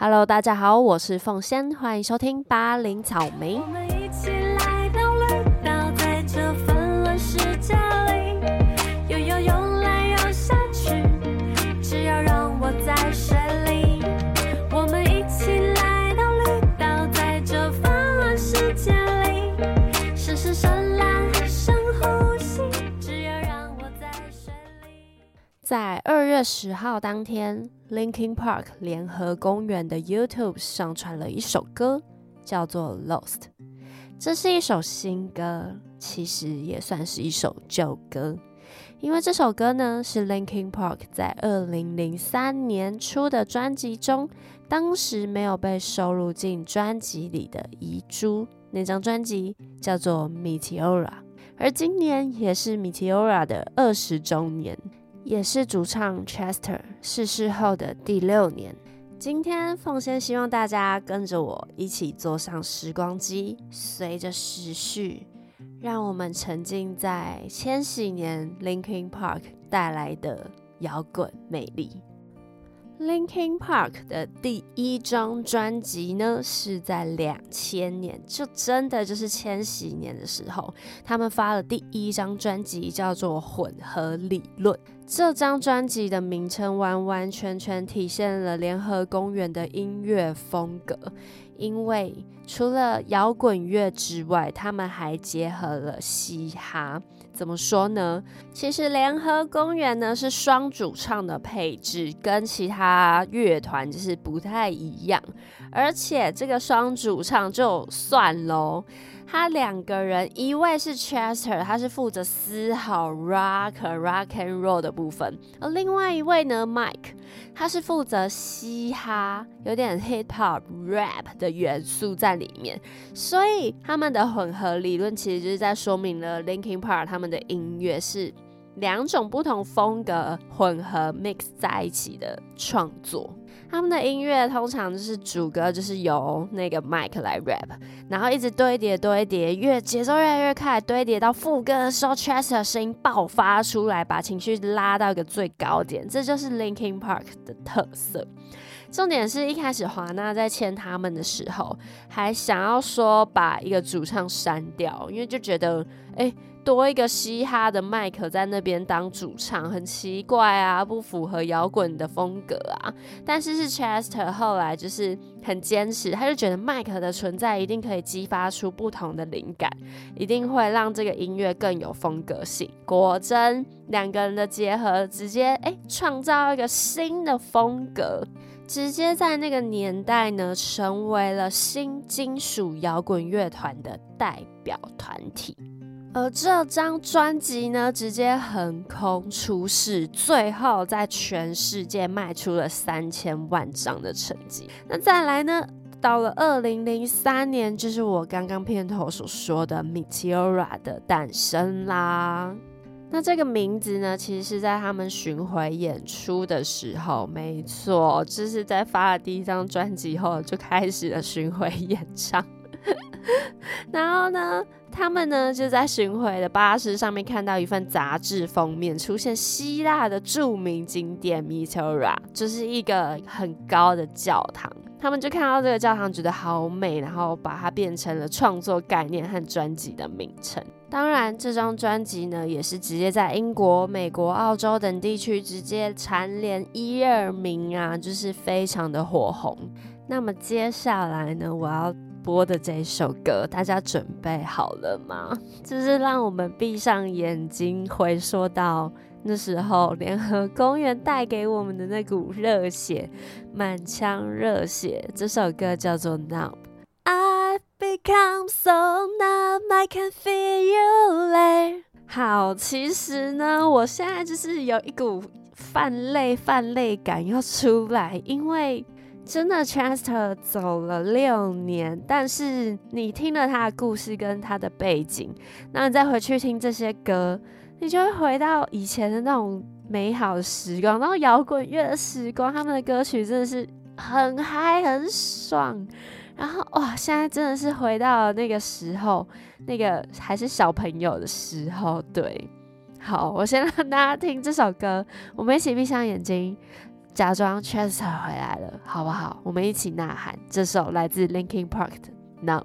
Hello，大家好，我是凤仙，欢迎收听巴林草莓。在二月十号当天，Linkin Park 联合公园的 YouTube 上传了一首歌，叫做《Lost》。这是一首新歌，其实也算是一首旧歌，因为这首歌呢是 Linkin Park 在二零零三年出的专辑中，当时没有被收录进专辑里的遗珠。那张专辑叫做《Meteora》，而今年也是 Meteora 的二十周年。也是主唱 Chester 逝世后的第六年。今天奉先希望大家跟着我一起坐上时光机，随着时序，让我们沉浸在千禧年 Linkin Park 带来的摇滚魅力。Linkin Park 的第一张专辑呢，是在两千年，就真的就是千禧年的时候，他们发了第一张专辑，叫做《混合理论》。这张专辑的名称完完全全体现了联合公园的音乐风格，因为除了摇滚乐之外，他们还结合了嘻哈。怎么说呢？其实联合公园呢是双主唱的配置，跟其他乐团就是不太一样。而且这个双主唱就算喽，他两个人，一位是 Chester，他是负责嘶吼 rock rock and roll 的部分，而另外一位呢，Mike，他是负责嘻哈，有点 hip hop rap 的元素在里面。所以他们的混合理论其实就是在说明了 Linkin Park 他们的音乐是两种不同风格混合 mix 在一起的创作。他们的音乐通常就是主歌就是由那个 Mike 来 rap，然后一直堆叠堆叠，越节奏越来越快，堆叠到副歌的时候，Chester 声音爆发出来，把情绪拉到一个最高点，这就是 Linkin Park 的特色。重点是一开始华纳在签他们的时候，还想要说把一个主唱删掉，因为就觉得哎。多一个嘻哈的麦克在那边当主唱，很奇怪啊，不符合摇滚的风格啊。但是是 Chester 后来就是很坚持，他就觉得麦克的存在一定可以激发出不同的灵感，一定会让这个音乐更有风格性。果真，两个人的结合直接哎创造一个新的风格，直接在那个年代呢成为了新金属摇滚乐团的代表团体。而这张专辑呢，直接横空出世，最后在全世界卖出了三千万张的成绩。那再来呢，到了二零零三年，就是我刚刚片头所说的 Meteora 的诞生啦。那这个名字呢，其实是在他们巡回演出的时候，没错，就是在发了第一张专辑后就开始了巡回演唱。然后呢，他们呢就在巡回的巴士上面看到一份杂志封面，出现希腊的著名景点 Meteora，就是一个很高的教堂。他们就看到这个教堂，觉得好美，然后把它变成了创作概念和专辑的名称。当然，这张专辑呢也是直接在英国、美国、澳洲等地区直接蝉联一二名啊，就是非常的火红。那么接下来呢，我要。播的这首歌，大家准备好了吗？就是让我们闭上眼睛，回溯到那时候联合公园带给我们的那股热血，满腔热血。这首歌叫做《Numb》。I've become so numb, I can feel you there。好，其实呢，我现在就是有一股泛泪、泛泪感要出来，因为。真的，Chester 走了六年，但是你听了他的故事跟他的背景，那你再回去听这些歌，你就会回到以前的那种美好时光，然后摇滚乐的时光，他们的歌曲真的是很嗨很爽，然后哇，现在真的是回到了那个时候，那个还是小朋友的时候。对，好，我先让大家听这首歌，我们一起闭上眼睛。假装 Chester 回来了，好不好？我们一起呐喊。这首来自 Linkin Park 的 Numb。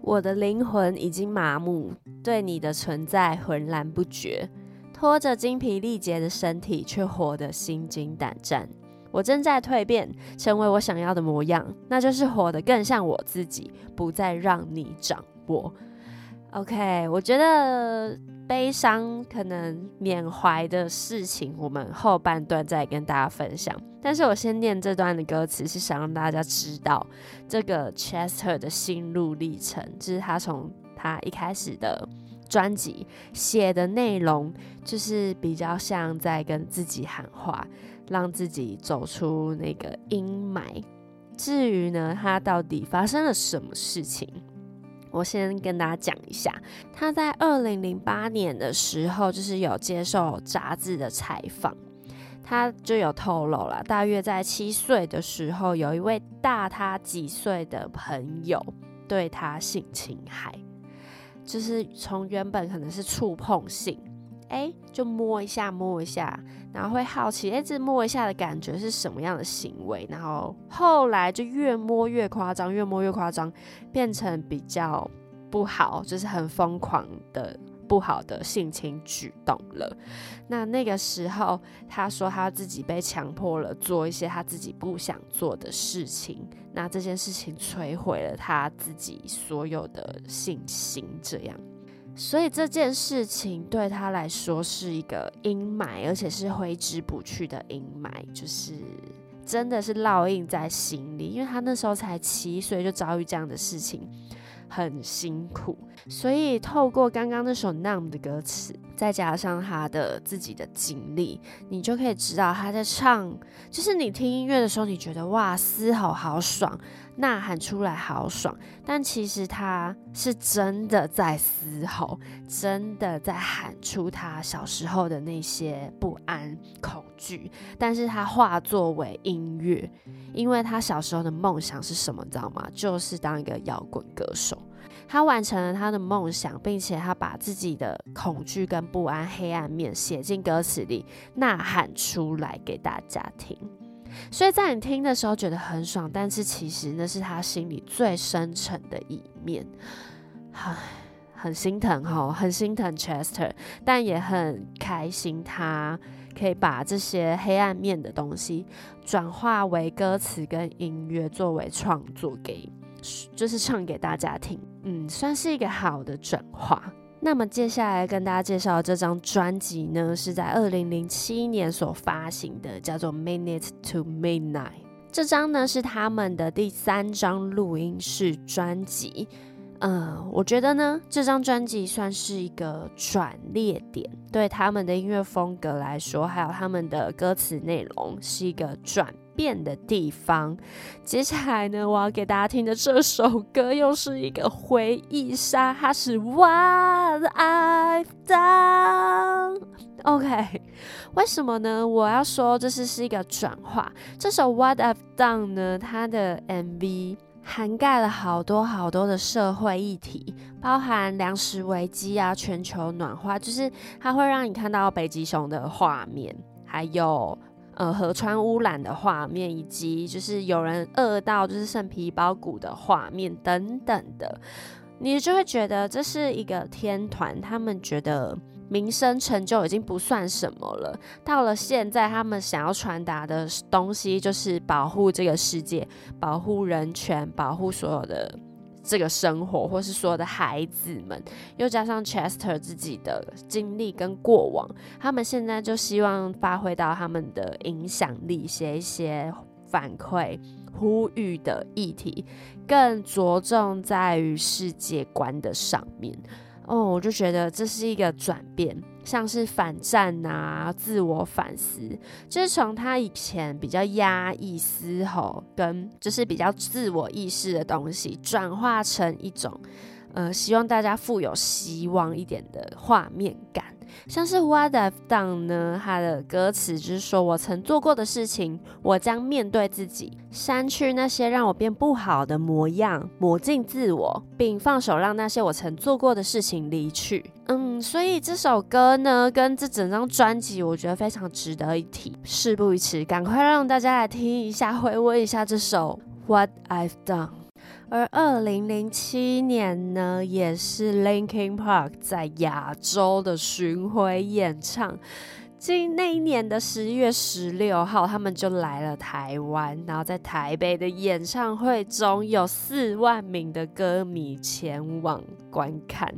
我的灵魂已经麻木，对你的存在浑然不觉，拖着精疲力竭的身体，却活得心惊胆战。我正在蜕变，成为我想要的模样，那就是活得更像我自己，不再让你掌握。OK，我觉得悲伤可能缅怀的事情，我们后半段再跟大家分享。但是我先念这段的歌词，是想让大家知道这个 Chester 的心路历程，就是他从他一开始的专辑写的内容，就是比较像在跟自己喊话，让自己走出那个阴霾。至于呢，他到底发生了什么事情？我先跟大家讲一下，他在二零零八年的时候，就是有接受杂志的采访，他就有透露了，大约在七岁的时候，有一位大他几岁的朋友对他性侵害，就是从原本可能是触碰性。哎，就摸一下，摸一下，然后会好奇，哎，这摸一下的感觉是什么样的行为？然后后来就越摸越夸张，越摸越夸张，变成比较不好，就是很疯狂的不好的性侵举动了。那那个时候，他说他自己被强迫了做一些他自己不想做的事情，那这件事情摧毁了他自己所有的信心，这样。所以这件事情对他来说是一个阴霾，而且是挥之不去的阴霾，就是真的是烙印在心里。因为他那时候才七岁，就遭遇这样的事情。很辛苦，所以透过刚刚那首《Numb》的歌词，再加上他的自己的经历，你就可以知道他在唱，就是你听音乐的时候，你觉得哇，嘶吼好爽，呐喊出来好爽，但其实他是真的在嘶吼，真的在喊出他小时候的那些不安、恐惧，但是他化作为音乐，因为他小时候的梦想是什么，你知道吗？就是当一个摇滚歌手。他完成了他的梦想，并且他把自己的恐惧跟不安、黑暗面写进歌词里，呐喊出来给大家听。所以在你听的时候觉得很爽，但是其实那是他心里最深沉的一面。唉，很心疼哈，很心疼 Chester，但也很开心，他可以把这些黑暗面的东西转化为歌词跟音乐，作为创作给。就是唱给大家听，嗯，算是一个好的转化。那么接下来跟大家介绍的这张专辑呢，是在二零零七年所发行的，叫做《Minute to Midnight》。这张呢是他们的第三张录音室专辑。嗯，我觉得呢，这张专辑算是一个转捩点，对他们的音乐风格来说，还有他们的歌词内容，是一个转。变的地方。接下来呢，我要给大家听的这首歌又是一个回忆杀，它是 What I've Done。OK，为什么呢？我要说这是是一个转化。这首 What I've Done 呢，它的 MV 涵盖了好多好多的社会议题，包含粮食危机啊、全球暖化，就是它会让你看到北极熊的画面，还有。呃，河川污染的画面，以及就是有人饿到就是剩皮包骨的画面等等的，你就会觉得这是一个天团。他们觉得民生成就已经不算什么了，到了现在，他们想要传达的东西就是保护这个世界，保护人权，保护所有的。这个生活，或是所有的孩子们，又加上 Chester 自己的经历跟过往，他们现在就希望发挥到他们的影响力，写一些反馈、呼吁的议题，更着重在于世界观的上面。哦，我就觉得这是一个转变，像是反战啊、自我反思，就是从他以前比较压抑、嘶吼跟就是比较自我意识的东西，转化成一种呃，希望大家富有希望一点的画面感。像是 What I've Done 呢，它的歌词就是说我曾做过的事情，我将面对自己，删去那些让我变不好的模样，抹尽自我，并放手让那些我曾做过的事情离去。嗯，所以这首歌呢，跟这整张专辑，我觉得非常值得一提。事不宜迟，赶快让大家来听一下，回味一下这首 What I've Done。而二零零七年呢，也是 Linkin Park 在亚洲的巡回演唱。今那一年的十一月十六号，他们就来了台湾，然后在台北的演唱会中有四万名的歌迷前往观看。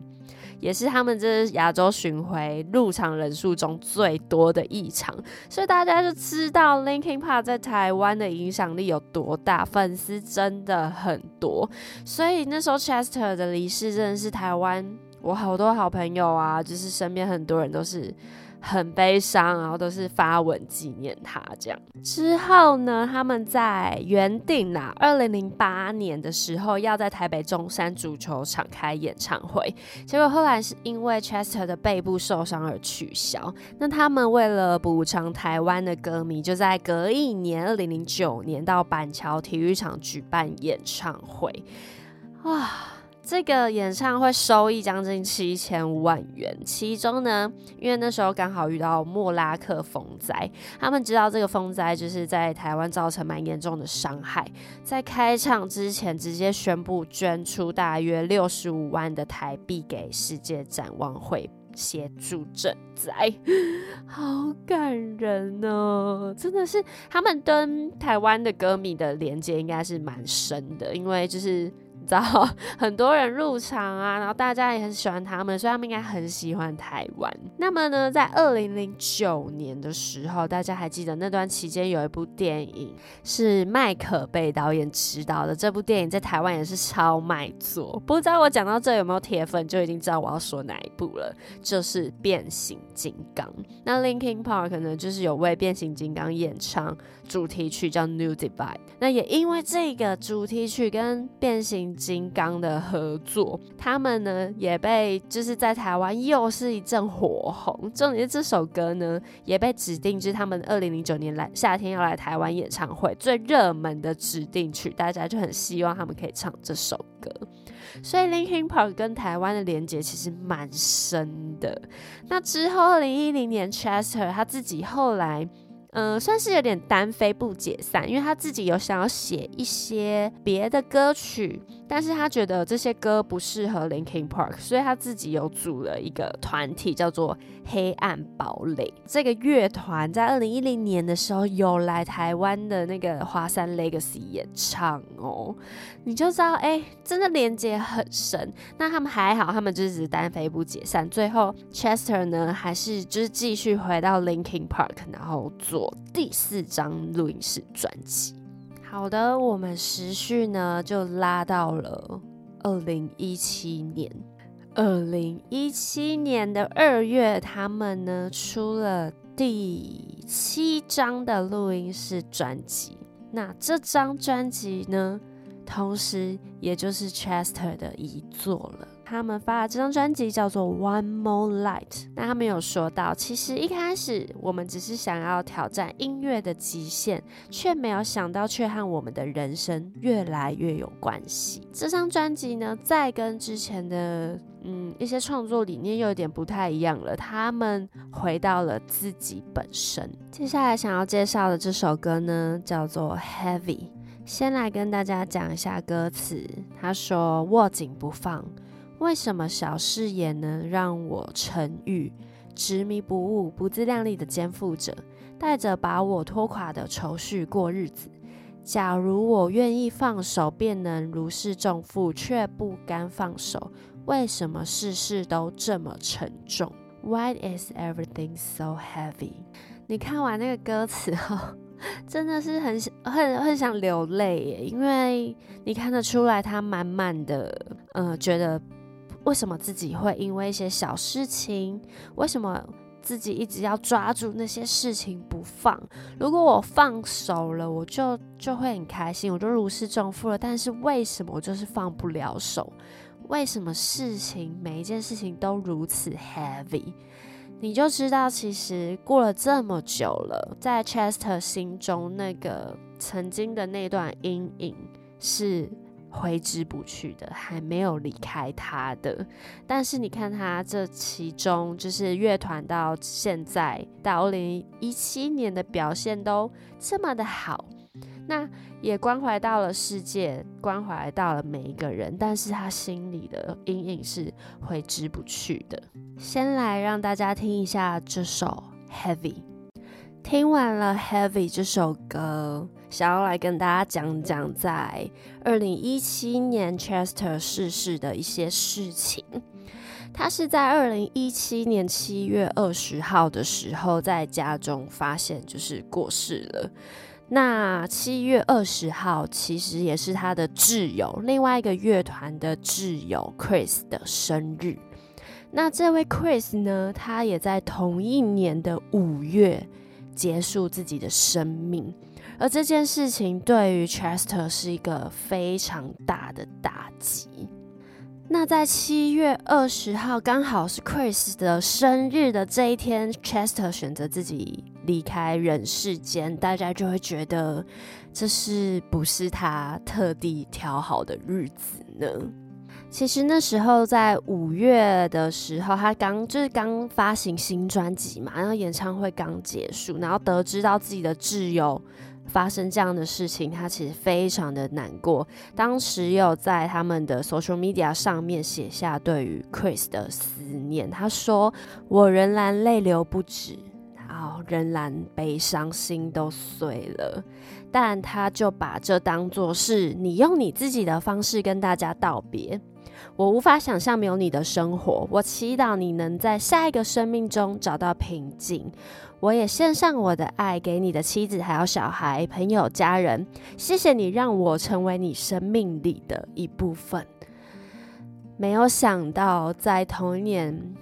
也是他们这亚洲巡回入场人数中最多的一场，所以大家就知道 Linkin Park 在台湾的影响力有多大，粉丝真的很多。所以那时候 Chester 的离世真的是台湾我好多好朋友啊，就是身边很多人都是。很悲伤，然后都是发文纪念他这样。之后呢，他们在原定啊，二零零八年的时候要在台北中山足球场开演唱会，结果后来是因为 Chester 的背部受伤而取消。那他们为了补偿台湾的歌迷，就在隔一年，二零零九年到板桥体育场举办演唱会。啊！这个演唱会收益将近七千万元，其中呢，因为那时候刚好遇到莫拉克风灾，他们知道这个风灾就是在台湾造成蛮严重的伤害，在开唱之前直接宣布捐出大约六十五万的台币给世界展望会协助赈灾，好感人哦！真的是他们跟台湾的歌迷的连接应该是蛮深的，因为就是。知道 很多人入场啊，然后大家也很喜欢他们，所以他们应该很喜欢台湾。那么呢，在二零零九年的时候，大家还记得那段期间有一部电影是麦可贝导演执导的，这部电影在台湾也是超卖座。不知道我讲到这有没有铁粉就已经知道我要说哪一部了，就是变形金刚。那 Linkin Park 呢，就是有为变形金刚演唱主题曲叫 New Divide。那也因为这个主题曲跟变形金刚的合作，他们呢也被就是在台湾又是一阵火红。重点是这首歌呢也被指定就是他们二零零九年来夏天要来台湾演唱会最热门的指定曲，大家就很希望他们可以唱这首歌。所以 Linkin Park 跟台湾的连接其实蛮深的。那之后二零一零年 Chester 他自己后来。嗯，算是有点单飞不解散，因为他自己有想要写一些别的歌曲，但是他觉得这些歌不适合 Linkin Park，所以他自己有组了一个团体，叫做黑暗堡垒。这个乐团在二零一零年的时候有来台湾的那个华山 Legacy 演唱哦，你就知道，哎，真的连接很深。那他们还好，他们就是单飞不解散，最后 Chester 呢，还是就是继续回到 Linkin Park，然后做做。第四张录音室专辑。好的，我们时序呢就拉到了二零一七年。二零一七年的二月，他们呢出了第七张的录音室专辑。那这张专辑呢，同时也就是 Chester 的遗作了。他们发的这张专辑叫做《One More Light》。那他们有说到，其实一开始我们只是想要挑战音乐的极限，却没有想到却和我们的人生越来越有关系。这张专辑呢，再跟之前的嗯一些创作理念又有点不太一样了。他们回到了自己本身。接下来想要介绍的这首歌呢，叫做《Heavy》。先来跟大家讲一下歌词。他说：“握紧不放。”为什么小事也能让我沉郁？执迷不悟、不自量力的肩负着，带着把我拖垮的愁绪过日子。假如我愿意放手，便能如释重负，却不甘放手。为什么事事都这么沉重？Why is everything so heavy？你看完那个歌词后，真的是很很很想流泪耶，因为你看得出来，他满满的，呃，觉得。为什么自己会因为一些小事情？为什么自己一直要抓住那些事情不放。如果我放手了，我就就会很开心，我就如释重负了。但是为什么我就是放不了手？为什么事情每一件事情都如此 heavy？你就知道，其实过了这么久了，在 Chester 心中那个曾经的那段阴影是。挥之不去的，还没有离开他的。但是你看他这其中，就是乐团到现在到二零一七年的表现都这么的好，那也关怀到了世界，关怀到了每一个人。但是他心里的阴影是挥之不去的。先来让大家听一下这首《Heavy》。听完了《Heavy》这首歌。想要来跟大家讲讲，在二零一七年 Chester 逝世的一些事情。他是在二零一七年七月二十号的时候，在家中发现就是过世了。那七月二十号其实也是他的挚友，另外一个乐团的挚友 Chris 的生日。那这位 Chris 呢，他也在同一年的五月结束自己的生命。而这件事情对于 Chester 是一个非常大的打击。那在七月二十号，刚好是 Chris 的生日的这一天，Chester 选择自己离开人世间，大家就会觉得这是不是他特地挑好的日子呢？其实那时候在五月的时候，他刚就是刚发行新专辑嘛，然后演唱会刚结束，然后得知到自己的挚友。发生这样的事情，他其实非常的难过。当时有在他们的 social media 上面写下对于 Chris 的思念，他说：“我仍然泪流不止，后仍然悲伤，心都碎了。”但他就把这当作是你用你自己的方式跟大家道别。我无法想象没有你的生活。我祈祷你能在下一个生命中找到平静。我也献上我的爱给你的妻子，还有小孩、朋友、家人。谢谢你让我成为你生命里的一部分。没有想到，在同一年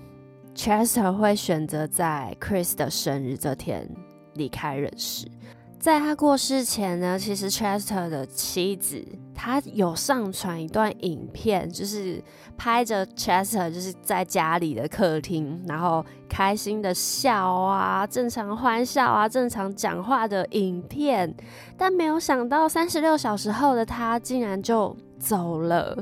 ，Chester 会选择在 Chris 的生日这天离开人世。在他过世前呢，其实 Chester 的妻子他有上传一段影片，就是拍着 Chester 就是在家里的客厅，然后开心的笑啊，正常欢笑啊，正常讲话的影片。但没有想到，三十六小时后的他竟然就走了。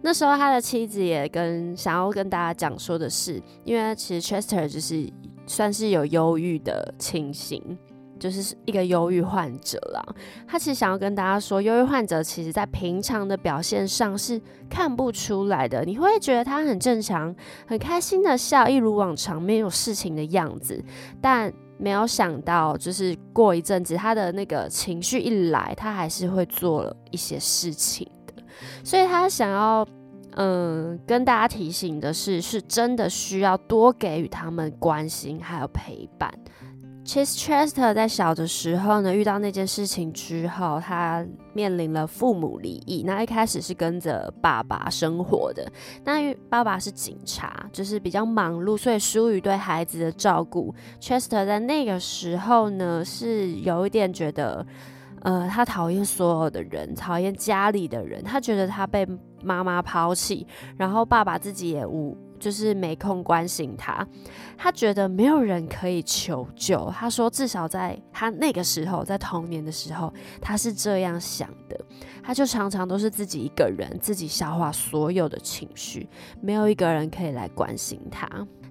那时候他的妻子也跟想要跟大家讲说的是，因为其实 Chester 就是算是有忧郁的情形。就是一个忧郁患者啦，他其实想要跟大家说，忧郁患者其实在平常的表现上是看不出来的，你会觉得他很正常、很开心的笑，一如往常，没有事情的样子。但没有想到，就是过一阵子，他的那个情绪一来，他还是会做了一些事情的。所以他想要，嗯，跟大家提醒的是，是真的需要多给予他们关心还有陪伴。其实 Chester 在小的时候呢，遇到那件事情之后，他面临了父母离异。那一开始是跟着爸爸生活的，那爸爸是警察，就是比较忙碌，所以疏于对孩子的照顾。Chester 在那个时候呢，是有一点觉得，呃，他讨厌所有的人，讨厌家里的人，他觉得他被妈妈抛弃，然后爸爸自己也无。就是没空关心他，他觉得没有人可以求救。他说，至少在他那个时候，在童年的时候，他是这样想的。他就常常都是自己一个人，自己消化所有的情绪，没有一个人可以来关心他。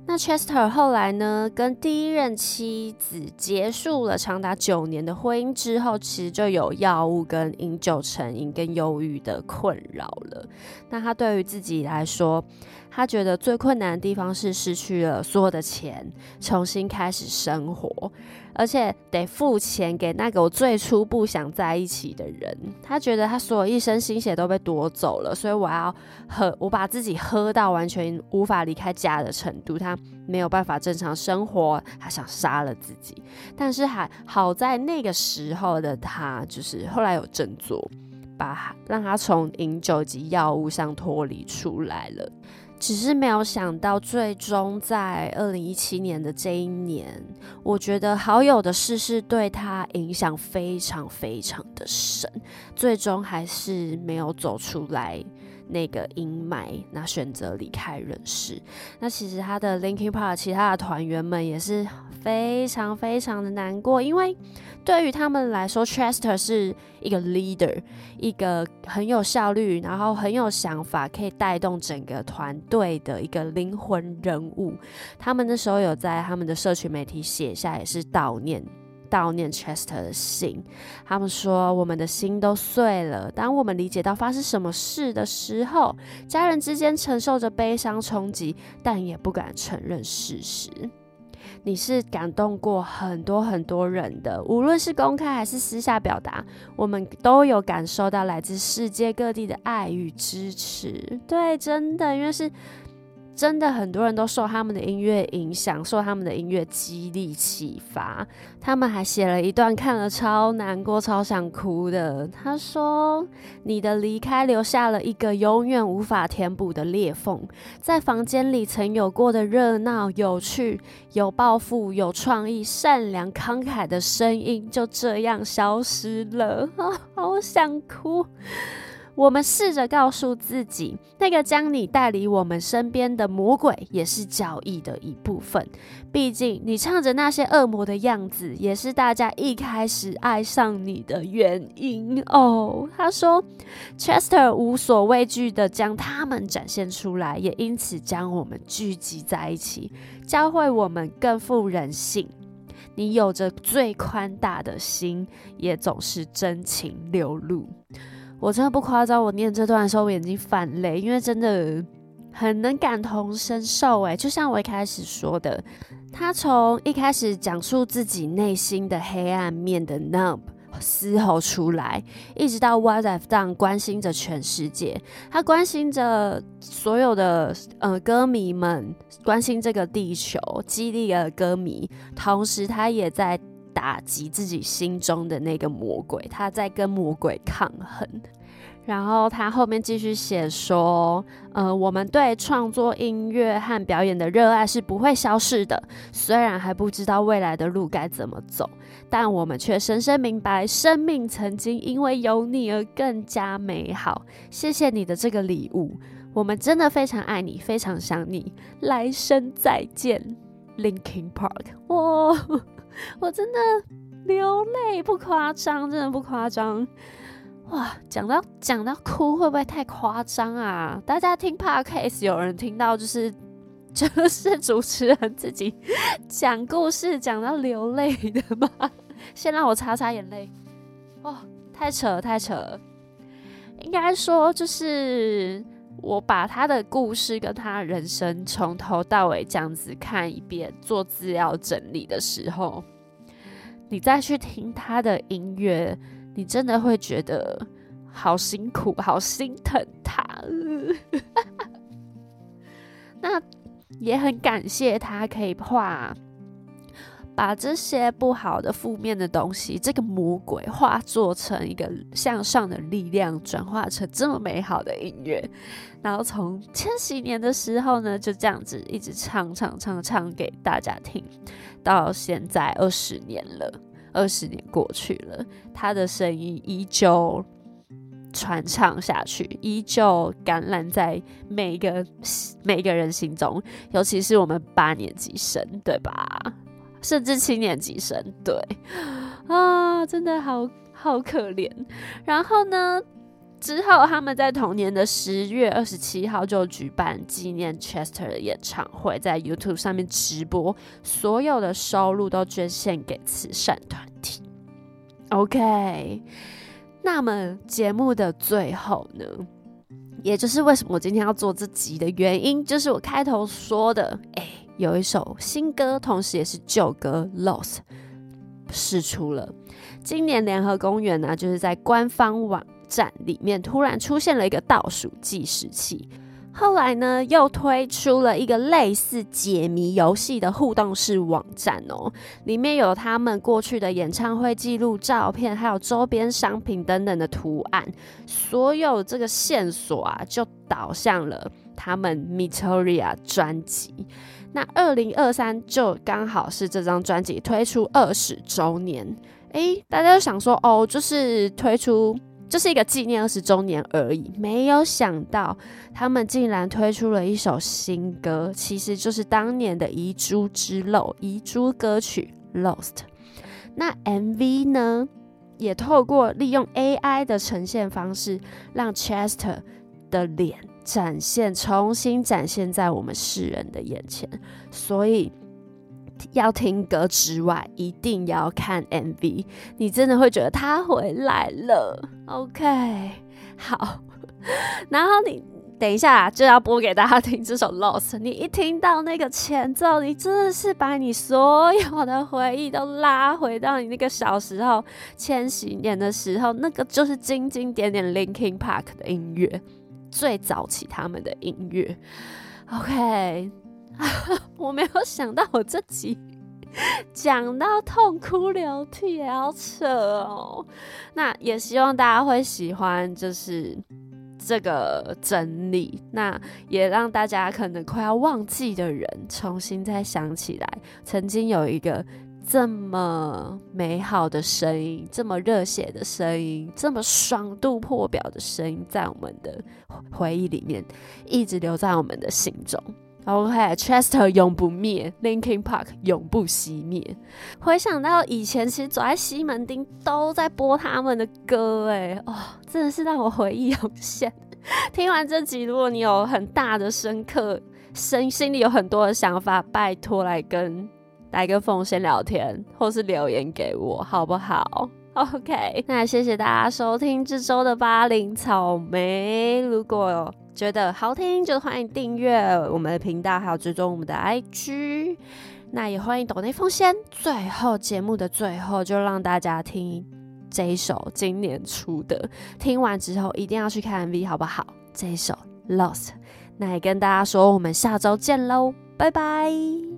那 Chester 后来呢，跟第一任妻子结束了长达九年的婚姻之后，其实就有药物跟饮酒成瘾跟忧郁的困扰了。那他对于自己来说，他觉得最困难的地方是失去了所有的钱，重新开始生活，而且得付钱给那个我最初不想在一起的人。他觉得他所有一生心血都被夺走了，所以我要喝，我把自己喝到完全无法离开家的程度，他没有办法正常生活，他想杀了自己。但是还好在那个时候的他，就是后来有振作，把让他从饮酒及药物上脱离出来了。只是没有想到，最终在二零一七年的这一年，我觉得好友的逝世对他影响非常非常的深，最终还是没有走出来。那个阴霾，那选择离开人世。那其实他的 Linkin Park 其他的团员们也是非常非常的难过，因为对于他们来说，Chester 是一个 leader，一个很有效率，然后很有想法，可以带动整个团队的一个灵魂人物。他们那时候有在他们的社群媒体写下，也是悼念。悼念 Chester 的信，他们说我们的心都碎了。当我们理解到发生什么事的时候，家人之间承受着悲伤冲击，但也不敢承认事实。你是感动过很多很多人的，无论是公开还是私下表达，我们都有感受到来自世界各地的爱与支持。对，真的，因为是。真的很多人都受他们的音乐影响，受他们的音乐激励启发。他们还写了一段看了超难过、超想哭的。他说：“你的离开留下了一个永远无法填补的裂缝，在房间里曾有过的热闹、有趣、有抱负、有创意、善良、慷慨的声音就这样消失了。”啊，好想哭。我们试着告诉自己，那个将你带离我们身边的魔鬼，也是交易的一部分。毕竟，你唱着那些恶魔的样子，也是大家一开始爱上你的原因哦。他说，Chester 无所畏惧的将他们展现出来，也因此将我们聚集在一起，教会我们更富人性。你有着最宽大的心，也总是真情流露。我真的不夸张，我念这段的时候我眼睛泛泪，因为真的很能感同身受。诶，就像我一开始说的，他从一开始讲述自己内心的黑暗面的 Numb 嘶吼出来，一直到 What I've Done 关心着全世界，他关心着所有的呃歌迷们，关心这个地球，激励了歌迷，同时他也在。打击自己心中的那个魔鬼，他在跟魔鬼抗衡。然后他后面继续写说：“呃，我们对创作音乐和表演的热爱是不会消逝的。虽然还不知道未来的路该怎么走，但我们却深深明白，生命曾经因为有你而更加美好。谢谢你的这个礼物，我们真的非常爱你，非常想你。来生再见，Linkin Park。”哇！我真的流泪，不夸张，真的不夸张。哇，讲到讲到哭，会不会太夸张啊？大家听 podcast 有人听到就是就是主持人自己讲故事讲到流泪的吗？先让我擦擦眼泪。哦，太扯太扯，应该说就是。我把他的故事跟他人生从头到尾这样子看一遍，做资料整理的时候，你再去听他的音乐，你真的会觉得好辛苦，好心疼他。那也很感谢他可以画。把这些不好的、负面的东西，这个魔鬼化作成一个向上的力量，转化成这么美好的音乐。然后从千禧年的时候呢，就这样子一直唱唱唱唱给大家听，到现在二十年了，二十年过去了，他的声音依旧传唱下去，依旧感染在每个每个人心中，尤其是我们八年级生，对吧？甚至七年级生，对 啊，真的好好可怜。然后呢，之后他们在同年的十月二十七号就举办纪念 Chester 的演唱会，在 YouTube 上面直播，所有的收入都捐献给慈善团体。OK，那么节目的最后呢，也就是为什么我今天要做这集的原因，就是我开头说的，哎。有一首新歌，同时也是旧歌《Lost》试出了。今年联合公园呢，就是在官方网站里面突然出现了一个倒数计时器。后来呢，又推出了一个类似解谜游戏的互动式网站哦，里面有他们过去的演唱会记录、照片，还有周边商品等等的图案。所有这个线索啊，就导向了。他们 Mitoria 专辑。那二零二三就刚好是这张专辑推出二十周年，诶，大家都想说哦，就是推出就是一个纪念二十周年而已，没有想到他们竟然推出了一首新歌，其实就是当年的遗珠之漏，遗珠歌曲《Lost》。那 MV 呢，也透过利用 AI 的呈现方式，让 Chester 的脸展现，重新展现在我们世人的眼前。所以要听歌之外，一定要看 MV，你真的会觉得他回来了。OK，好，然后你。等一下就要播给大家听这首《Lost》，你一听到那个前奏，你真的是把你所有的回忆都拉回到你那个小时候千禧年的时候，那个就是经经典典 Linkin Park 的音乐，最早期他们的音乐。OK，我没有想到我这集讲到痛哭流涕，好扯哦。那也希望大家会喜欢，就是。这个整理，那也让大家可能快要忘记的人，重新再想起来，曾经有一个这么美好的声音，这么热血的声音，这么爽度破表的声音，在我们的回忆里面，一直留在我们的心中。OK，Chester 永不灭，Linkin Park 永不熄灭。回想到以前，其实走在西门町都在播他们的歌，哎，哦，真的是让我回忆涌现。听完这集，如果你有很大的深刻，心心里有很多的想法，拜托来跟来跟凤仙聊天，或是留言给我，好不好？OK，那谢谢大家收听这周的巴林草莓。如果觉得好听，就欢迎订阅我们的频道，还有追踪我们的 IG。那也欢迎抖内奉献。最后节目的最后，就让大家听这一首今年出的，听完之后一定要去看 MV，好不好？这一首 Lost。那也跟大家说，我们下周见喽，拜拜。